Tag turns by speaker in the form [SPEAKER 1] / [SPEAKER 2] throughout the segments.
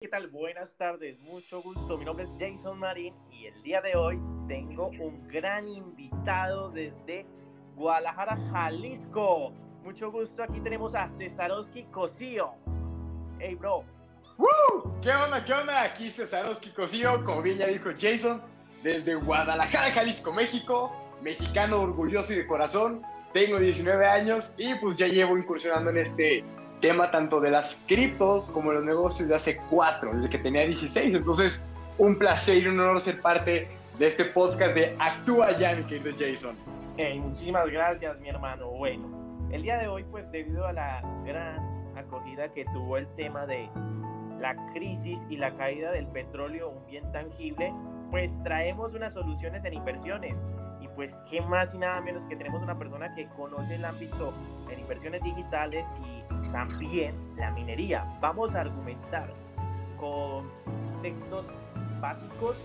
[SPEAKER 1] ¿Qué tal? Buenas tardes, mucho gusto. Mi nombre es Jason Marín y el día de hoy tengo un gran invitado desde Guadalajara, Jalisco. Mucho gusto, aquí tenemos a Cesarowski Cosío. Hey, bro.
[SPEAKER 2] ¿Qué onda? ¿Qué onda? Aquí Cesarowski Cosío, como bien ya dijo Jason, desde Guadalajara, Jalisco, México. Mexicano orgulloso y de corazón. Tengo 19 años y pues ya llevo incursionando en este tema tanto de las criptos como los negocios de hace cuatro, desde que tenía 16. Entonces, un placer y un honor ser parte de este podcast de Actúa ya, mi querido Jason.
[SPEAKER 1] muchísimas gracias, mi hermano. Bueno, el día de hoy, pues debido a la gran acogida que tuvo el tema de la crisis y la caída del petróleo, un bien tangible, pues traemos unas soluciones en inversiones. Y pues, ¿qué más y nada menos que tenemos una persona que conoce el ámbito en inversiones digitales y también la minería. Vamos a argumentar con textos básicos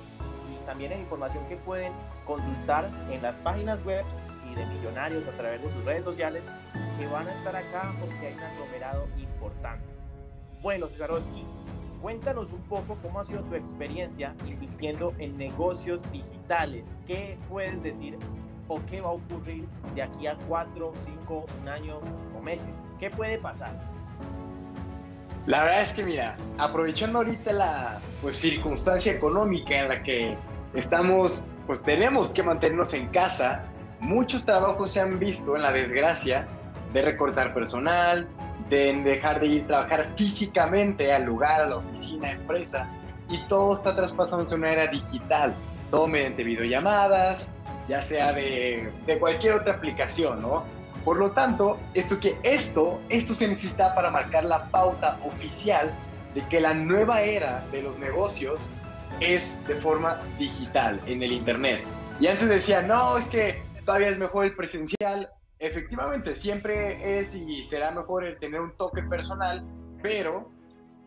[SPEAKER 1] y también en información que pueden consultar en las páginas web y de millonarios a través de sus redes sociales que van a estar acá porque hay un aglomerado importante. Bueno, Cesarowski, cuéntanos un poco cómo ha sido tu experiencia invirtiendo en negocios digitales. ¿Qué puedes decir o qué va a ocurrir de aquí a cuatro, cinco, un año o meses. ¿Qué puede pasar?
[SPEAKER 2] La verdad es que mira, aprovechando ahorita la pues, circunstancia económica en la que estamos, pues tenemos que mantenernos en casa, muchos trabajos se han visto en la desgracia de recortar personal, de dejar de ir a trabajar físicamente al lugar, a la oficina, empresa, y todo está traspasándose a una era digital, todo mediante videollamadas, ya sea de, cualquier otra aplicación, ¿no? Por lo tanto, esto que esto, esto se necesita para marcar la pauta oficial de que la nueva era de los negocios es de forma digital en el internet. Y antes decía, no, es que todavía es mejor el presencial. Efectivamente, siempre es y será mejor el tener un toque personal, pero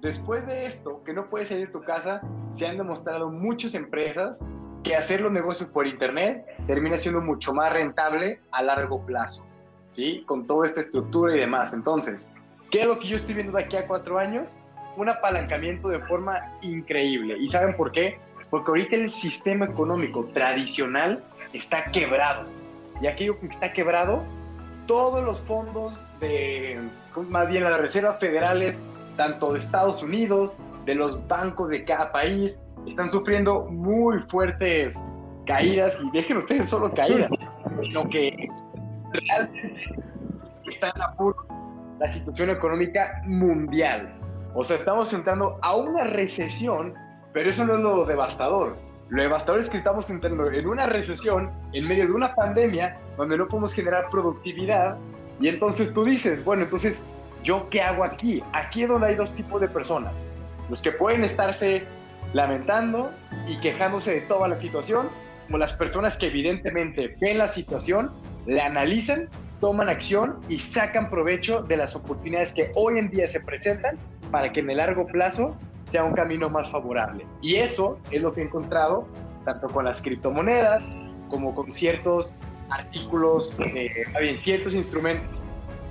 [SPEAKER 2] después de esto, que no puedes salir de tu casa, se han demostrado muchas empresas que hacer los negocios por Internet termina siendo mucho más rentable a largo plazo, ¿sí? Con toda esta estructura y demás. Entonces, ¿qué es lo que yo estoy viendo de aquí a cuatro años? Un apalancamiento de forma increíble. ¿Y saben por qué? Porque ahorita el sistema económico tradicional está quebrado. Y aquello que está quebrado, todos los fondos de, más bien las reservas federales, tanto de Estados Unidos, de los bancos de cada país, están sufriendo muy fuertes caídas, y dejen ustedes solo caídas, sino que realmente está en apuro la situación económica mundial. O sea, estamos entrando a una recesión, pero eso no es lo devastador. Lo devastador es que estamos entrando en una recesión en medio de una pandemia donde no podemos generar productividad y entonces tú dices, bueno, entonces, ¿yo qué hago aquí? Aquí es donde hay dos tipos de personas. Los que pueden estarse lamentando y quejándose de toda la situación, como las personas que evidentemente ven la situación, la analizan, toman acción y sacan provecho de las oportunidades que hoy en día se presentan para que en el largo plazo sea un camino más favorable. Y eso es lo que he encontrado tanto con las criptomonedas como con ciertos artículos, eh, ciertos instrumentos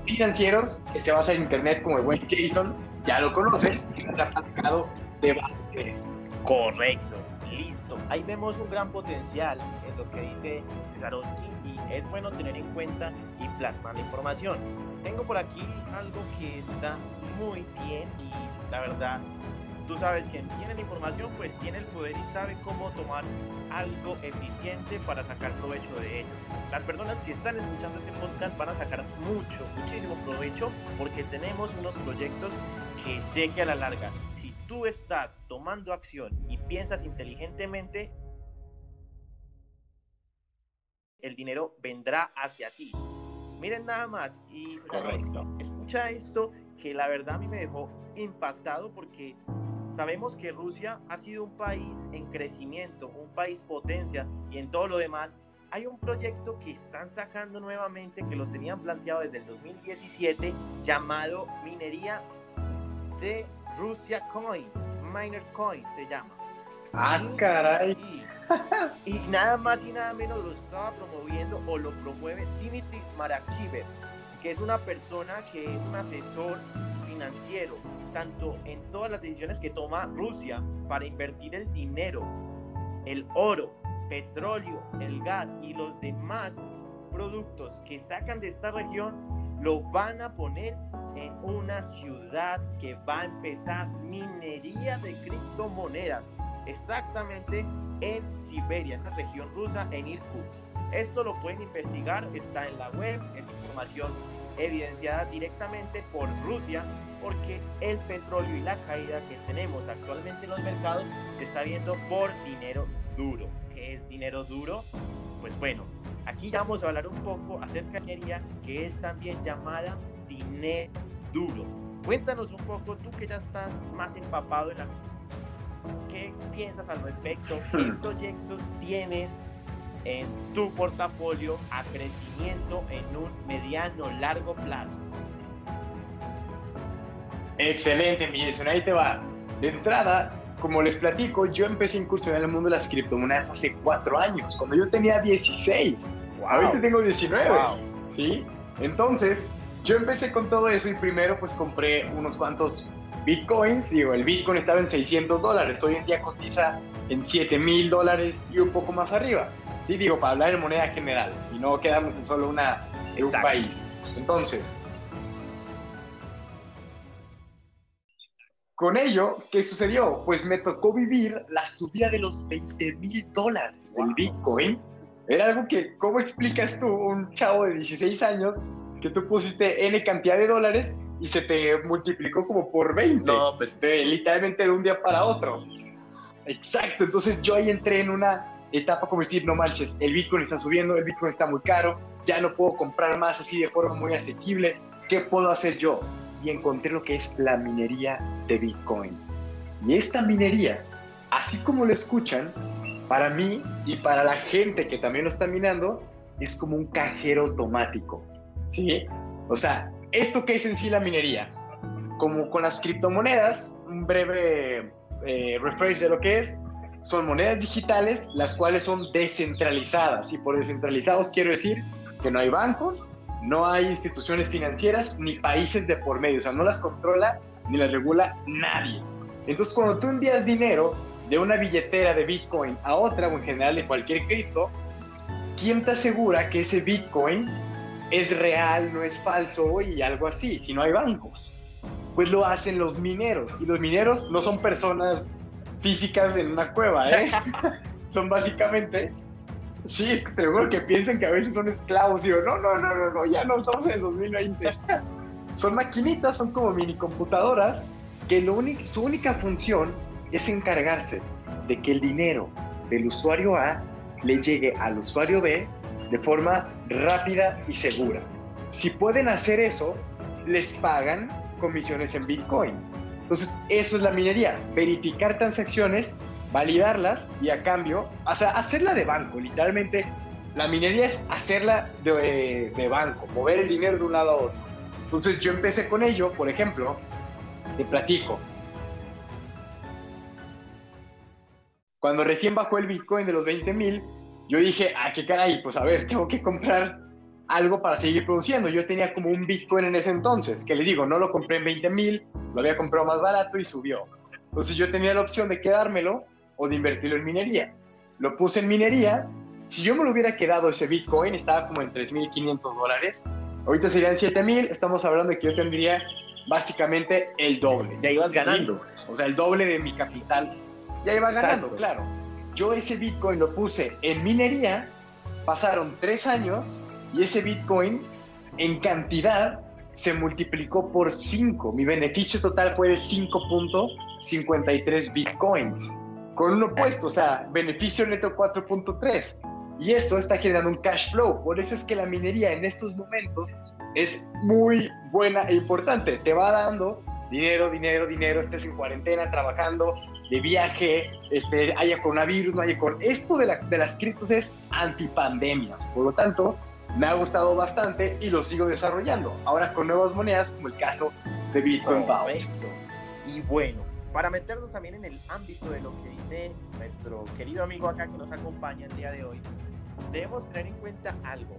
[SPEAKER 2] financieros que se basan en Internet, como el buen Jason, ya lo conocen, ha platicado de base
[SPEAKER 1] Correcto, listo. Ahí vemos un gran potencial en lo que dice Cesarowski y es bueno tener en cuenta y plasmar la información. Tengo por aquí algo que está muy bien y la verdad, tú sabes que tiene la información, pues tiene el poder y sabe cómo tomar algo eficiente para sacar provecho de ello. Las personas que están escuchando este podcast van a sacar mucho, muchísimo provecho porque tenemos unos proyectos que sé que a la larga tú estás tomando acción y piensas inteligentemente, el dinero vendrá hacia ti. Miren nada más y escucha esto que la verdad a mí me dejó impactado porque sabemos que Rusia ha sido un país en crecimiento, un país potencia y en todo lo demás hay un proyecto que están sacando nuevamente que lo tenían planteado desde el 2017 llamado minería de Rusia Coin, Miner Coin se llama.
[SPEAKER 2] Ah, caray.
[SPEAKER 1] Y, nada más y nada menos lo estaba promoviendo o lo promueve Dimitri Marakiver, que es una persona que es un asesor financiero, tanto en todas las decisiones que toma Rusia para invertir el dinero, el oro, petróleo, el gas y los demás productos que sacan de esta región, lo van a poner en una ciudad que va a empezar minería de criptomonedas, exactamente en Siberia, en la región rusa, en Irkutsk. Esto lo pueden investigar, está en la web, es información evidenciada directamente por Rusia, porque el petróleo y la caída que tenemos actualmente en los mercados se está viendo por dinero duro. ¿Qué es dinero duro? Pues bueno, aquí vamos a hablar un poco acerca de minería, que es también llamada dinero duro. Cuéntanos un poco, tú que ya estás más empapado en la... ¿Qué piensas al respecto? ¿Qué proyectos tienes en tu portafolio a crecimiento en un mediano largo plazo?
[SPEAKER 2] Excelente, mi Jason, ahí te va. De entrada, como les platico, yo empecé a incursionar en el mundo de las criptomonedas hace cuatro años, cuando yo tenía 16. Ahorita tengo 19. ¿Sí? Entonces, yo empecé con todo eso y primero pues compré unos cuantos bitcoins. Digo, el bitcoin estaba en 600 dólares. Hoy en día cotiza en 7 mil dólares y un poco más arriba. Sí, digo, para hablar en moneda general y no quedarnos en solo una, en un país. Entonces, con ello, ¿qué sucedió? Pues me tocó vivir la subida de los 20 mil dólares del Bitcoin. Era algo que, ¿cómo explicas tú, un chavo de 16 años, que tú pusiste N cantidad de dólares y se te multiplicó como por 20? No, literalmente de un día para otro. Exacto, entonces yo ahí entré en una etapa como decir, no manches, el Bitcoin está subiendo, el Bitcoin está muy caro, ya no puedo comprar más así de forma muy asequible, ¿qué puedo hacer yo? Y encontré lo que es la minería de Bitcoin. Y esta minería, así como lo escuchan, para mí y para la gente que también lo está minando, es como un cajero automático. ¿Sí? O sea, ¿esto qué es en sí la minería? Como con las criptomonedas, un breve eh, refresh de lo que es, son monedas digitales, las cuales son descentralizadas. Y por descentralizados quiero decir que no hay bancos, no hay instituciones financieras, ni países de por medio. O sea, no las controla ni las regula nadie. Entonces, cuando tú envías dinero de una billetera de Bitcoin a otra, o en general de cualquier cripto, ¿quién te asegura que ese Bitcoin es real, no es falso y algo así, si no hay bancos? Pues lo hacen los mineros. Y los mineros no son personas físicas en una cueva, ¿eh? son básicamente, sí, es que te juro que piensan que a veces son esclavos. Digo, no, no, no, no, no, ya no estamos en el 2020. son maquinitas, son como mini computadoras que lo único, su única función es encargarse de que el dinero del usuario A le llegue al usuario B de forma rápida y segura. Si pueden hacer eso, les pagan comisiones en Bitcoin. Entonces, eso es la minería, verificar transacciones, validarlas y a cambio, o sea, hacerla de banco, literalmente. La minería es hacerla de, de banco, mover el dinero de un lado a otro. Entonces, yo empecé con ello, por ejemplo, te platico. Cuando recién bajó el Bitcoin de los 20 mil, yo dije, ah, qué caray, pues a ver, tengo que comprar algo para seguir produciendo. Yo tenía como un Bitcoin en ese entonces, que les digo, no lo compré en 20 mil, lo había comprado más barato y subió. Entonces yo tenía la opción de quedármelo o de invertirlo en minería. Lo puse en minería. Si yo me lo hubiera quedado ese Bitcoin, estaba como en 3.500 dólares. Ahorita serían 7.000. Estamos hablando de que yo tendría básicamente el doble.
[SPEAKER 1] Ya ibas ganando.
[SPEAKER 2] O sea, el doble de mi capital. Ya iba ganando, claro. Yo ese Bitcoin lo puse en minería. Pasaron tres años y ese Bitcoin en cantidad se multiplicó por 5. Mi beneficio total fue de 5.53 Bitcoins. Con un opuesto, o sea, beneficio neto 4.3. Y eso está generando un cash flow. Por eso es que la minería en estos momentos es muy buena e importante. Te va dando dinero, dinero, dinero. Estés en cuarentena, trabajando, de viaje, este, haya coronavirus, no haya con Esto de, de las criptos es antipandemias. Por lo tanto, me ha gustado bastante y lo sigo desarrollando. Ahora con nuevas monedas, como el caso de Bitcoin
[SPEAKER 1] Correcto. Y bueno, para meternos también en el ámbito de lo que dice nuestro querido amigo acá que nos acompaña el día de hoy, debemos tener en cuenta algo.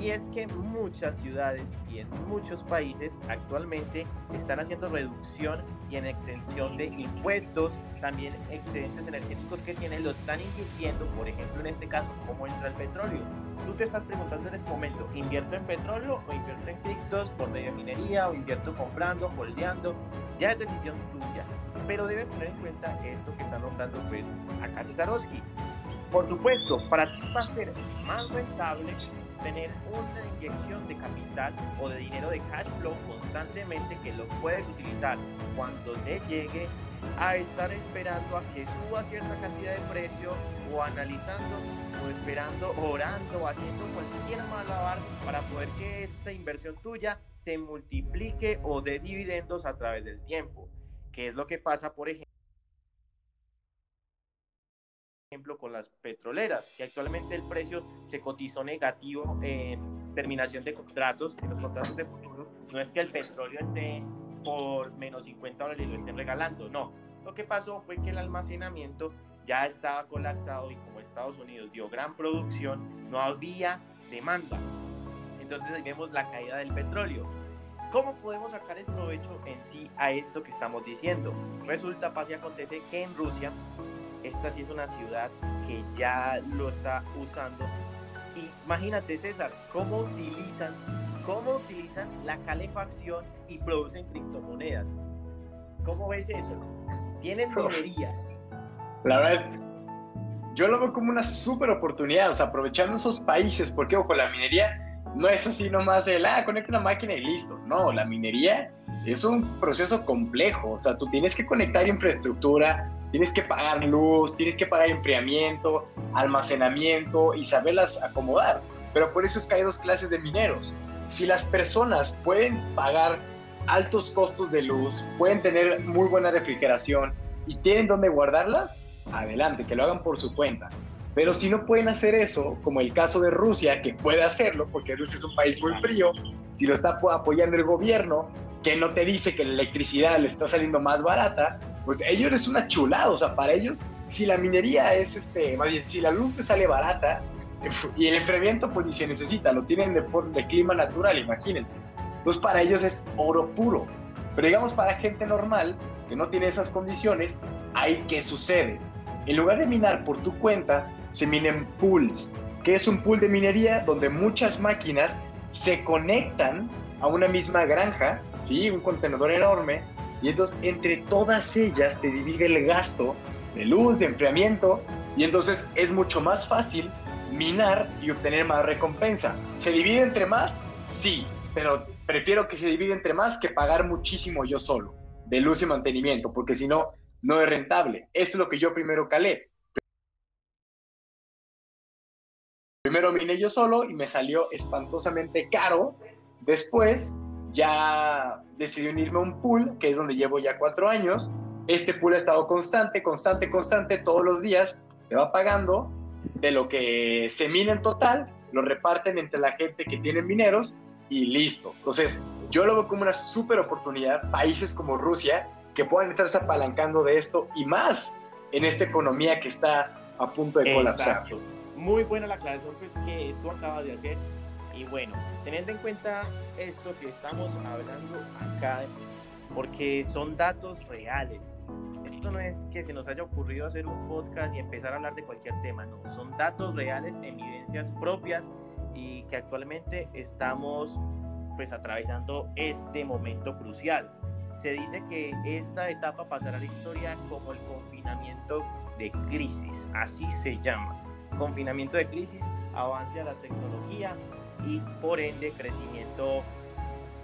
[SPEAKER 1] Y es que muchas ciudades y en muchos países actualmente están haciendo reducción y en exención de impuestos, también excedentes energéticos que tienen, lo están invirtiendo, por ejemplo en este caso, cómo entra el petróleo. Tú te estás preguntando en este momento, ¿invierto en petróleo o invierto en criptos por medio de minería o invierto comprando, holdeando? Ya es decisión tuya, pero debes tener en cuenta esto que está nombrando pues acá Cesarowski. Por supuesto, para ti va a ser más rentable tener una inyección de capital o de dinero de cash flow constantemente que lo puedes utilizar cuando te llegue a estar esperando a que suba cierta cantidad de precio o analizando o esperando, orando, haciendo cualquier malabar para poder que esa inversión tuya se multiplique o dé dividendos a través del tiempo, que es lo que pasa, por ejemplo, con las petroleras, que actualmente el precio se cotizó negativo en terminación de contratos, en los contratos de futuros. No es que el petróleo esté por menos 50 dólares y lo estén regalando, no. Lo que pasó fue que el almacenamiento ya estaba colapsado y como Estados Unidos dio gran producción, no había demanda. Entonces ahí vemos la caída del petróleo. ¿Cómo podemos sacar el provecho en sí a esto que estamos diciendo? Resulta, pasa y acontece que en Rusia esta sí es una ciudad que ya lo está usando. Y imagínate, César, cómo utilizan, cómo utilizan la calefacción y producen criptomonedas. ¿Cómo ves eso? Tienen minerías.
[SPEAKER 2] La verdad, yo lo veo como una súper oportunidad, o sea, aprovechando esos países, porque ojo, la minería no es así nomás el, ah, conecta una máquina y listo. No, la minería es un proceso complejo, o sea, tú tienes que conectar infraestructura, tienes que pagar luz, tienes que pagar enfriamiento, almacenamiento y saberlas acomodar. Pero por eso es que hay dos clases de mineros. Si las personas pueden pagar altos costos de luz, pueden tener muy buena refrigeración y tienen dónde guardarlas, adelante, que lo hagan por su cuenta. Pero si no pueden hacer eso, como el caso de Rusia, que puede hacerlo, porque Rusia es un país muy frío, si lo está apoyando el gobierno, que no te dice que la electricidad le está saliendo más barata, pues ellos es una chulada, o sea, para ellos, si la minería es, este, más bien, si la luz te sale barata y el enfriamiento, pues ni se necesita, lo tienen de, de clima natural, imagínense. Pues para ellos es oro puro. Pero digamos, para gente normal, que no tiene esas condiciones, ¿hay qué sucede? En lugar de minar por tu cuenta, se minen pools, que es un pool de minería donde muchas máquinas se conectan a una misma granja, ¿sí? un contenedor enorme, y entonces entre todas ellas se divide el gasto de luz, de enfriamiento, y entonces es mucho más fácil minar y obtener más recompensa. ¿Se divide entre más? Sí, pero prefiero que se divide entre más que pagar muchísimo yo solo de luz y mantenimiento, porque si no, no es rentable. Es lo que yo primero calé. Primero miné yo solo y me salió espantosamente caro. Después ya decidí unirme a un pool, que es donde llevo ya cuatro años. Este pool ha estado constante, constante, constante, todos los días. Te va pagando de lo que se mina en total, lo reparten entre la gente que tiene mineros y listo. Entonces, yo lo veo como una súper oportunidad, países como Rusia, que puedan estarse apalancando de esto y más en esta economía que está a punto de colapsar.
[SPEAKER 1] Muy buena la aclaración pues, que tú acabas de hacer y bueno, teniendo en cuenta esto que estamos hablando acá, porque son datos reales. Esto no es que se nos haya ocurrido hacer un podcast y empezar a hablar de cualquier tema, no. Son datos reales, evidencias propias y que actualmente estamos pues atravesando este momento crucial. Se dice que esta etapa pasará a la historia como el confinamiento de crisis, así se llama. Confinamiento de crisis, avance a la tecnología, y por ende crecimiento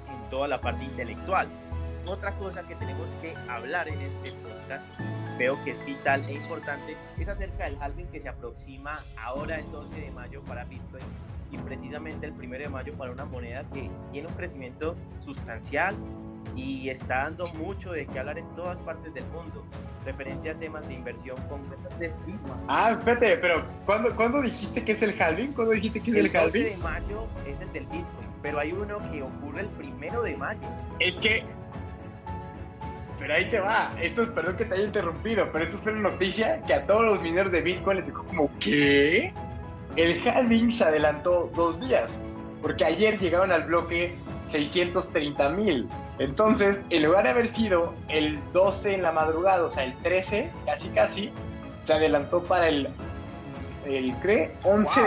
[SPEAKER 1] en toda la parte intelectual. Otra cosa que tenemos que hablar en este podcast, veo que es vital e importante, es acerca del halving que se aproxima ahora el 12 de mayo para Bitcoin y precisamente el 1 de mayo para una moneda que tiene un crecimiento sustancial y está dando mucho de qué hablar en todas partes del mundo referente a temas de inversión con de
[SPEAKER 2] Ah, espérate, pero ¿cuándo, ¿cuándo, dijiste que es el halving? ¿Cuándo dijiste que es el,
[SPEAKER 1] el
[SPEAKER 2] halving?
[SPEAKER 1] El de mayo es el del Bitcoin, pero hay uno que ocurre el primero de mayo.
[SPEAKER 2] Es que pero ahí te va. Esto es, perdón que te haya interrumpido, pero esto es una noticia que a todos los mineros de Bitcoin les dijo como, ¿qué? El halving se adelantó dos días. porque ayer llegaron al bloque 630 mil. Entonces, en lugar de haber sido el 12 en la madrugada, o sea, el 13, casi casi, se adelantó para el, el ¿cree? 11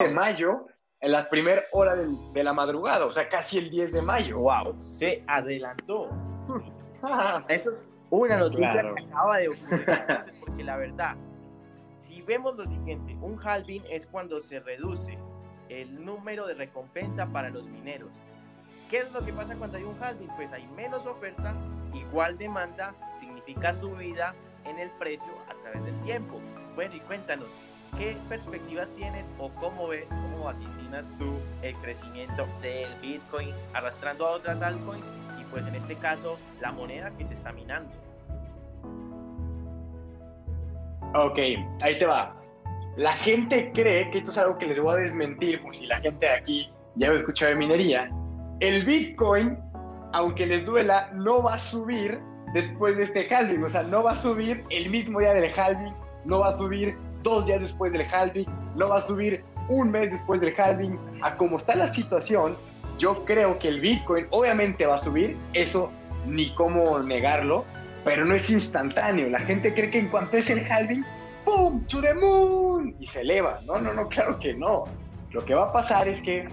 [SPEAKER 2] de mayo, en la primera hora de la madrugada, o sea, casi el 10 de mayo.
[SPEAKER 1] ¡Wow! Se adelantó. Eso es una noticia que acaba de ocurrir, porque la verdad, si vemos lo siguiente, un halving es cuando se reduce el número de recompensa para los mineros. ¿Qué es lo que pasa cuando hay un halving? Pues hay menos oferta, igual demanda, significa subida en el precio a través del tiempo. Bueno, y cuéntanos, ¿qué perspectivas tienes o cómo ves, cómo vaticinas tú el crecimiento del Bitcoin arrastrando a otras altcoins y pues en este caso la moneda que se está minando?
[SPEAKER 2] Ok, ahí te va. La gente cree que esto es algo que les voy a desmentir, por si la gente de aquí ya ha escuchado de minería. El Bitcoin, aunque les duela, no va a subir después de este halving. O sea, no va a subir el mismo día del halving, no va a subir dos días después del halving, no va a subir un mes después del halving. A como está la situación, yo creo que el Bitcoin obviamente va a subir, eso ni cómo negarlo, pero no es instantáneo. La gente cree que en cuanto es el halving, ¡pum! ¡To the moon! Y se eleva. No, no, no, claro que no. Lo que va a pasar es que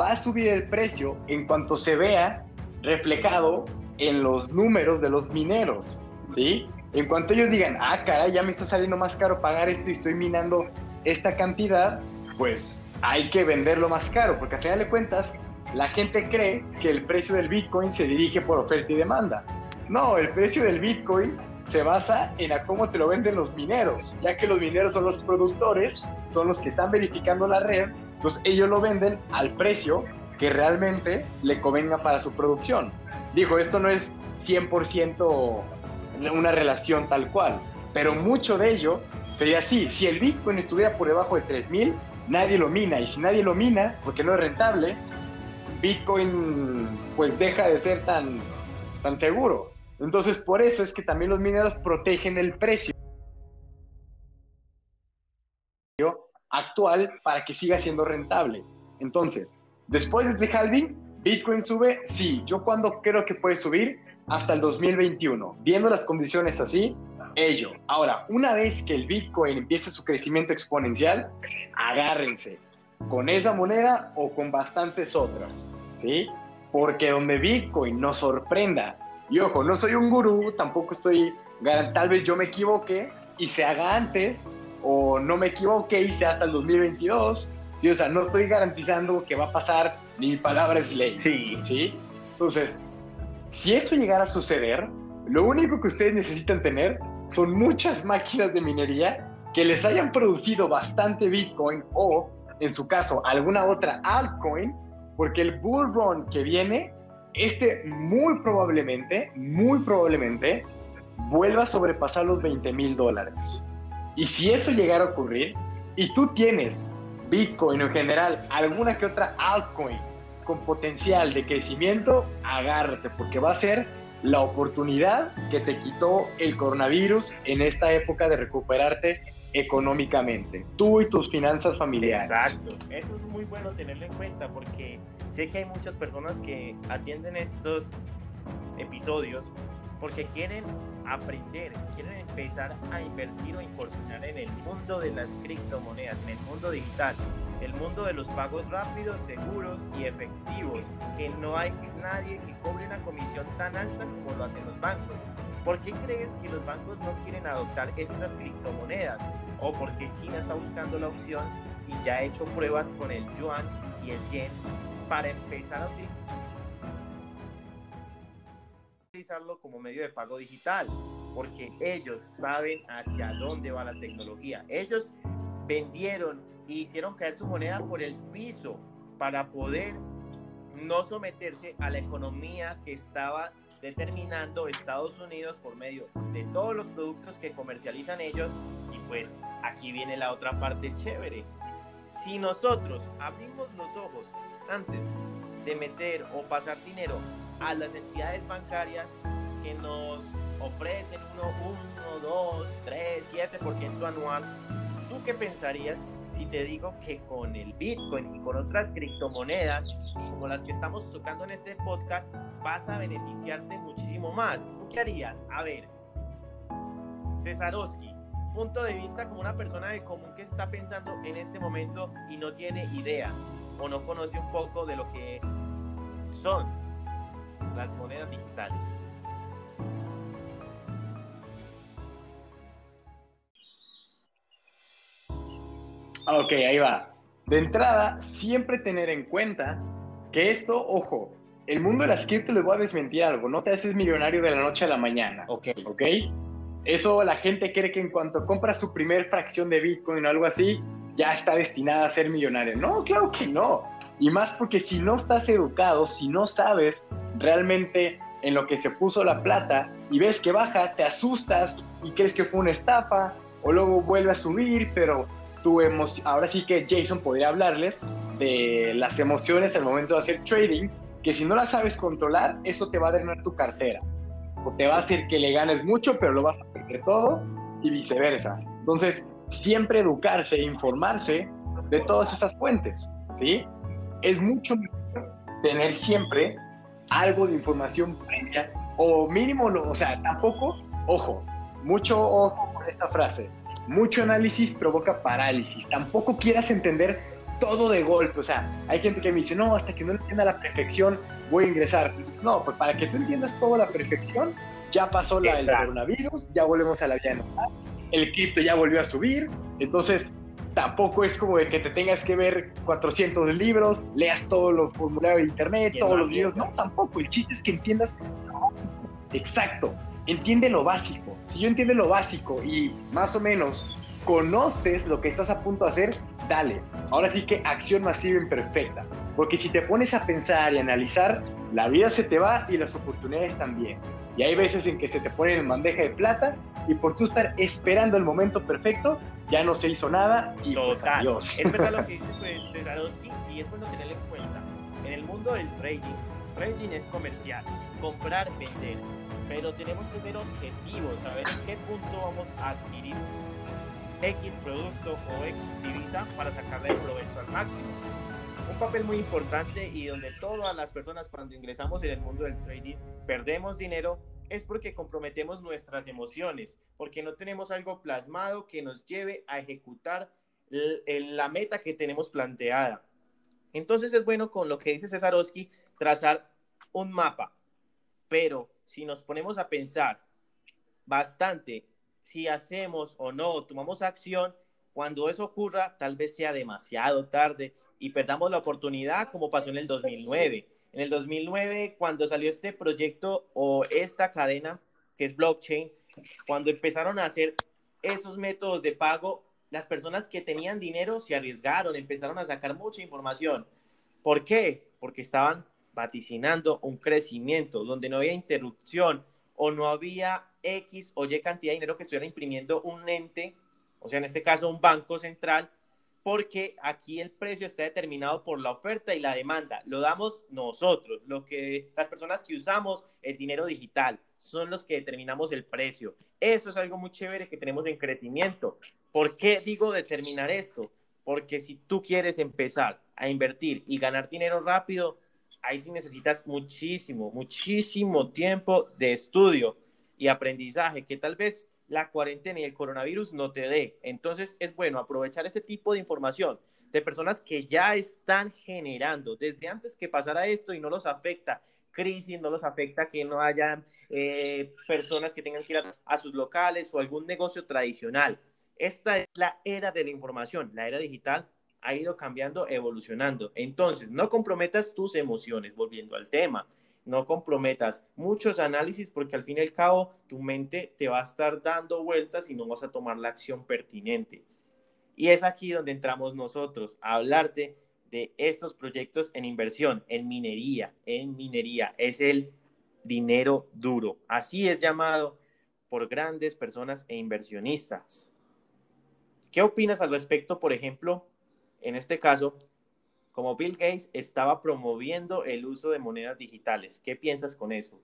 [SPEAKER 2] va a subir el precio en cuanto se vea reflejado en los números de los mineros, ¿sí? En cuanto ellos digan, ah, caray, ya me está saliendo más caro pagar esto y estoy minando esta cantidad, pues hay que venderlo más caro, porque al final de cuentas, la gente cree que el precio del Bitcoin se dirige por oferta y demanda. No, el precio del Bitcoin se basa en a cómo te lo venden los mineros, ya que los mineros son los productores, son los que están verificando la red, pues ellos lo venden al precio que realmente le convenga para su producción. Dijo, esto no es 100% una relación tal cual, pero mucho de ello sería así. Si el Bitcoin estuviera por debajo de 3000, nadie lo mina, y si nadie lo mina, porque no es rentable, Bitcoin pues deja de ser tan, tan seguro. Entonces, por eso es que también los mineros protegen el precio actual para que siga siendo rentable. Entonces, después de este halving, Bitcoin sube, sí, yo cuando creo que puede subir hasta el 2021, viendo las condiciones así, ello. Ahora, una vez que el Bitcoin empiece su crecimiento exponencial, agárrense con esa moneda o con bastantes otras, ¿sí? Porque donde Bitcoin nos sorprenda y ojo, no soy un gurú, tampoco estoy, tal vez yo me equivoque y se haga antes, o no me equivoque y sea hasta el 2022. ¿sí? O sea, no estoy garantizando que va a pasar ni mi palabra es ley.
[SPEAKER 1] Sí.
[SPEAKER 2] ¿sí? Entonces, si esto llegara a suceder, lo único que ustedes necesitan tener son muchas máquinas de minería que les hayan producido bastante Bitcoin o, en su caso, alguna otra altcoin, porque el bull run que viene este muy probablemente, muy probablemente, vuelva a sobrepasar los 20 mil dólares. Y si eso llegara a ocurrir, y tú tienes Bitcoin en general, alguna que otra altcoin con potencial de crecimiento, agárrate, porque va a ser la oportunidad que te quitó el coronavirus en esta época de recuperarte económicamente, tú y tus finanzas familiares.
[SPEAKER 1] Exacto, eso es muy bueno tenerlo en cuenta porque sé que hay muchas personas que atienden estos episodios porque quieren aprender, quieren empezar a invertir o incursionar en el mundo de las criptomonedas, en el mundo digital, el mundo de los pagos rápidos, seguros y efectivos, que no hay nadie que cobre una comisión tan alta como lo hacen los bancos. ¿Por qué crees que los bancos no quieren adoptar estas criptomonedas? ¿O porque China está buscando la opción y ya ha hecho pruebas con el yuan y el yen para empezar a utilizarlo como medio de pago digital? Porque ellos saben hacia dónde va la tecnología. Ellos vendieron y hicieron caer su moneda por el piso para poder no someterse a la economía que estaba determinando Estados Unidos por medio de todos los productos que comercializan ellos y pues aquí viene la otra parte chévere. Si nosotros abrimos los ojos antes de meter o pasar dinero a las entidades bancarias que nos ofrecen 1, 1, 2, 3, 7% anual, ¿tú qué pensarías si te digo que con el Bitcoin y con otras criptomonedas, como las que estamos tocando en este podcast, vas a beneficiarte muchísimo más? ¿Tú qué harías? A ver, Cesarowski, punto de vista como una persona de común que está pensando en este momento y no tiene idea o no conoce un poco de lo que son las monedas digitales.
[SPEAKER 2] Ok, ahí va. De entrada, siempre tener en cuenta que esto, ojo, el mundo de las cripto les voy a desmentir algo, no te haces millonario de la noche a la mañana.
[SPEAKER 1] Ok.
[SPEAKER 2] ¿Ok? Eso la gente cree que en cuanto compra su primer fracción de Bitcoin o algo así, ya está destinada a ser millonario. No, claro que no. Y más porque si no estás educado, si no sabes realmente en lo que se puso la plata y ves que baja, te asustas y crees que fue una estafa o luego vuelve a subir, pero ahora sí que Jason podría hablarles de las emociones al momento de hacer trading, que si no las sabes controlar, eso te va a drenar tu cartera. O te va a hacer que le ganes mucho, pero lo vas a perder todo y viceversa. Entonces, siempre educarse, informarse de todas esas fuentes, ¿sí? Es mucho mejor tener siempre algo de información previa o mínimo, o sea, tampoco, ojo, mucho ojo con esta frase, mucho análisis provoca parálisis. Tampoco quieras entender todo de golpe. O sea, hay gente que me dice, no, hasta que no entienda la perfección voy a ingresar. No, pues para que tú entiendas todo la perfección, ya pasó la, el coronavirus, ya volvemos a la vida normal, el cripto ya volvió a subir. Entonces, tampoco es como de que te tengas que ver 400 libros, leas todos los formularios de internet, todos los videos. No, tampoco. El chiste es que entiendas exacto entiende lo básico. Si yo entiendo lo básico y más o menos conoces lo que estás a punto de hacer, dale. Ahora sí que acción masiva imperfecta. Porque si te pones a pensar y analizar, la vida se te va y las oportunidades también. Y hay veces en que se te pone en bandeja de plata y por tú estar esperando el momento perfecto, ya no se hizo nada y pues adiós.
[SPEAKER 1] Es verdad lo que dice pues, y es bueno tenerlo en cuenta. En el mundo del trading, trading es comercial, comprar, vender pero tenemos que ser objetivos, saber en qué punto vamos a adquirir X producto o X divisa para sacarle el provecho al máximo. Un papel muy importante y donde todas las personas cuando ingresamos en el mundo del trading perdemos dinero es porque comprometemos nuestras emociones, porque no tenemos algo plasmado que nos lleve a ejecutar la meta que tenemos planteada. Entonces es bueno con lo que dice Cesarowski trazar un mapa, pero si nos ponemos a pensar bastante si hacemos o no, tomamos acción, cuando eso ocurra, tal vez sea demasiado tarde y perdamos la oportunidad como pasó en el 2009. En el 2009, cuando salió este proyecto o esta cadena que es blockchain, cuando empezaron a hacer esos métodos de pago, las personas que tenían dinero se arriesgaron, empezaron a sacar mucha información. ¿Por qué? Porque estaban vaticinando un crecimiento donde no había interrupción o no había X o Y cantidad de dinero que estuviera imprimiendo un ente, o sea, en este caso un banco central, porque aquí el precio está determinado por la oferta y la demanda. Lo damos nosotros, lo que las personas que usamos el dinero digital son los que determinamos el precio. Eso es algo muy chévere que tenemos en crecimiento. ¿Por qué digo determinar esto? Porque si tú quieres empezar a invertir y ganar dinero rápido, ahí sí necesitas muchísimo, muchísimo tiempo de estudio y aprendizaje que tal vez la cuarentena y el coronavirus no te dé. Entonces es bueno aprovechar ese tipo de información de personas que ya están generando desde antes que pasara esto y no los afecta crisis, no los afecta que no haya eh, personas que tengan que ir a sus locales o algún negocio tradicional. Esta es la era de la información, la era digital ha ido cambiando, evolucionando. Entonces, no comprometas tus emociones, volviendo al tema. No comprometas muchos análisis porque al fin y al cabo tu mente te va a estar dando vueltas y no vas a tomar la acción pertinente. Y es aquí donde entramos nosotros a hablarte de estos proyectos en inversión, en minería, en minería. Es el dinero duro. Así es llamado por grandes personas e inversionistas. ¿Qué opinas al respecto, por ejemplo, en este caso, como Bill Gates estaba promoviendo el uso de monedas digitales. ¿Qué piensas con eso?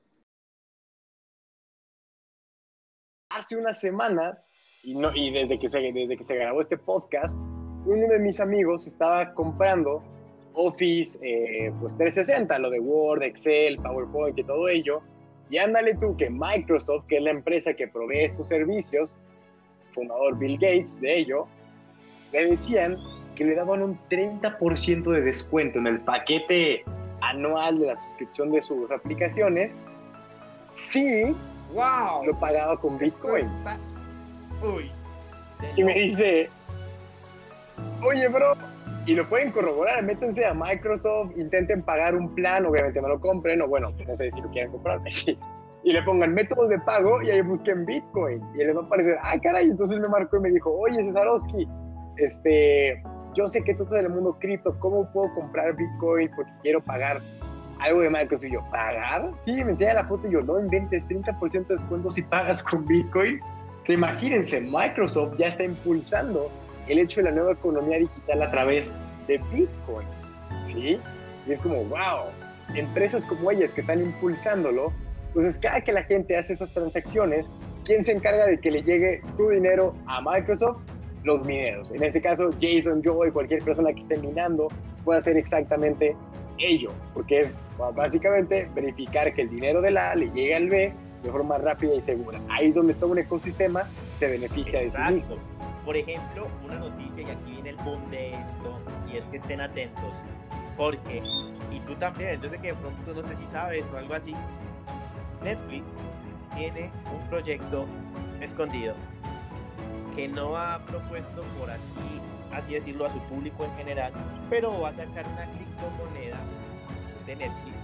[SPEAKER 2] Hace unas semanas, y, desde, que se, desde que se grabó este podcast, uno de mis amigos estaba comprando Office eh, pues 360, lo de Word, Excel, PowerPoint y todo ello. Y ándale tú que Microsoft, que es la empresa que provee sus servicios, fundador Bill Gates de ello, le decían que le daban un 30% de descuento en el paquete anual de la suscripción de sus aplicaciones si
[SPEAKER 1] wow.
[SPEAKER 2] lo pagaba con Bitcoin.
[SPEAKER 1] Uy.
[SPEAKER 2] Y me dice, oye, bro, y lo pueden corroborar, métanse a Microsoft, intenten pagar un plan, obviamente no lo compren, o bueno, no sé si lo quieren comprar, y le pongan métodos de pago y ahí busquen Bitcoin, y les va a aparecer, ah, caray, entonces me marcó y me dijo, oye, Cesarowski, este, yo sé que tú estás en el mundo cripto, ¿cómo puedo comprar Bitcoin porque quiero pagar algo de Microsoft? Y yo, ¿pagar? Sí, me enseña la foto y yo, no inventes 30% de descuento si pagas con Bitcoin. Se imagínense, Microsoft ya está impulsando el hecho de la nueva economía digital a través de Bitcoin, ¿sí? Y es como, wow, empresas como ellas que están impulsándolo, entonces cada que la gente hace esas transacciones, ¿quién se encarga de que le llegue tu dinero a Microsoft? Los mineros. En este caso, Jason, yo y cualquier persona que esté minando puede hacer exactamente ello, porque es básicamente verificar que el dinero de la A le llegue al B de forma rápida y segura. Ahí es donde todo un ecosistema se beneficia de sí mismo.
[SPEAKER 1] Por ejemplo, una noticia, y aquí viene el boom de esto, y es que estén atentos, porque, y tú también, entonces que de pronto no sé si sabes o algo así, Netflix tiene un proyecto escondido que no ha propuesto por así, así decirlo a su público en general, pero va a sacar una criptomoneda de Netflix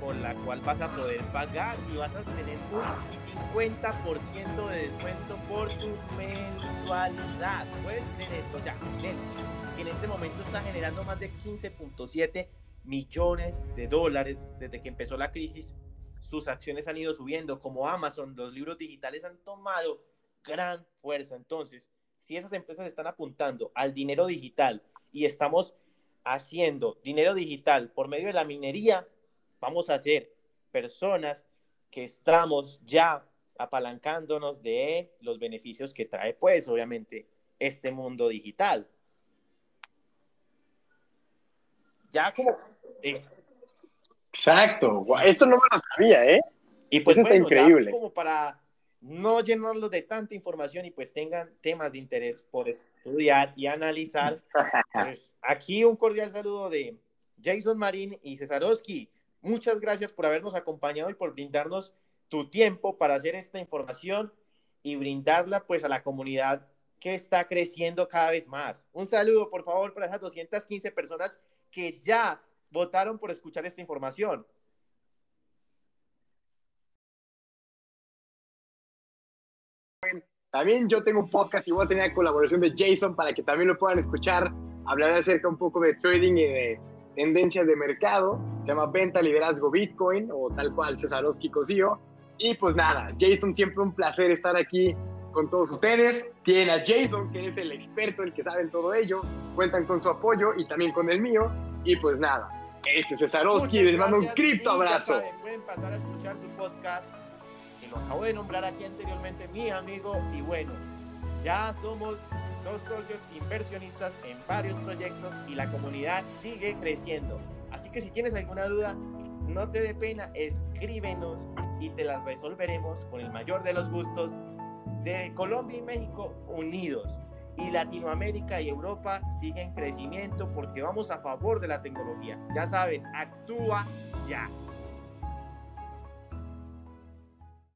[SPEAKER 1] con la cual vas a poder pagar y vas a tener un 50% de descuento por tu mensualidad. Puedes tener esto ya, que en este momento está generando más de 15.7 millones de dólares desde que empezó la crisis. Sus acciones han ido subiendo, como Amazon, los libros digitales han tomado gran fuerza. Entonces, si esas empresas están apuntando al dinero digital y estamos haciendo dinero digital por medio de la minería, vamos a ser personas que estamos ya apalancándonos de los beneficios que trae, pues, obviamente, este mundo digital. Ya como...
[SPEAKER 2] Exacto, eso no me lo sabía, ¿eh?
[SPEAKER 1] Y pues está increíble. como para no llenarlos de tanta información y pues tengan temas de interés por estudiar y analizar. Pues, aquí un cordial saludo de Jason Marín y Cesarowski. Muchas gracias por habernos acompañado y por brindarnos tu tiempo para hacer esta información y brindarla pues a la comunidad que está creciendo cada vez más. Un saludo, por favor, para esas 215 personas que ya votaron por escuchar esta información.
[SPEAKER 2] También yo tengo un podcast y voy a tener la colaboración de Jason para que también lo puedan escuchar. Hablaré acerca un poco de trading y de tendencias de mercado. Se llama Venta, Liderazgo, Bitcoin o tal cual Cesarowski Cosío. Y pues nada, Jason, siempre un placer estar aquí con todos ustedes. Tienen a Jason, que es el experto, el que sabe en todo ello. Cuentan con su apoyo y también con el mío. Y pues nada, este es Cesarowski. Les mando un cripto abrazo.
[SPEAKER 1] pueden pasar a escuchar su podcast lo acabo de nombrar aquí anteriormente, mi amigo, y bueno, ya somos dos socios inversionistas en varios proyectos y la comunidad sigue creciendo. Así que si tienes alguna duda, no te dé pena, escríbenos y te las resolveremos con el mayor de los gustos de Colombia y México unidos. Y Latinoamérica y Europa siguen crecimiento porque vamos a favor de la tecnología. Ya sabes, actúa ya.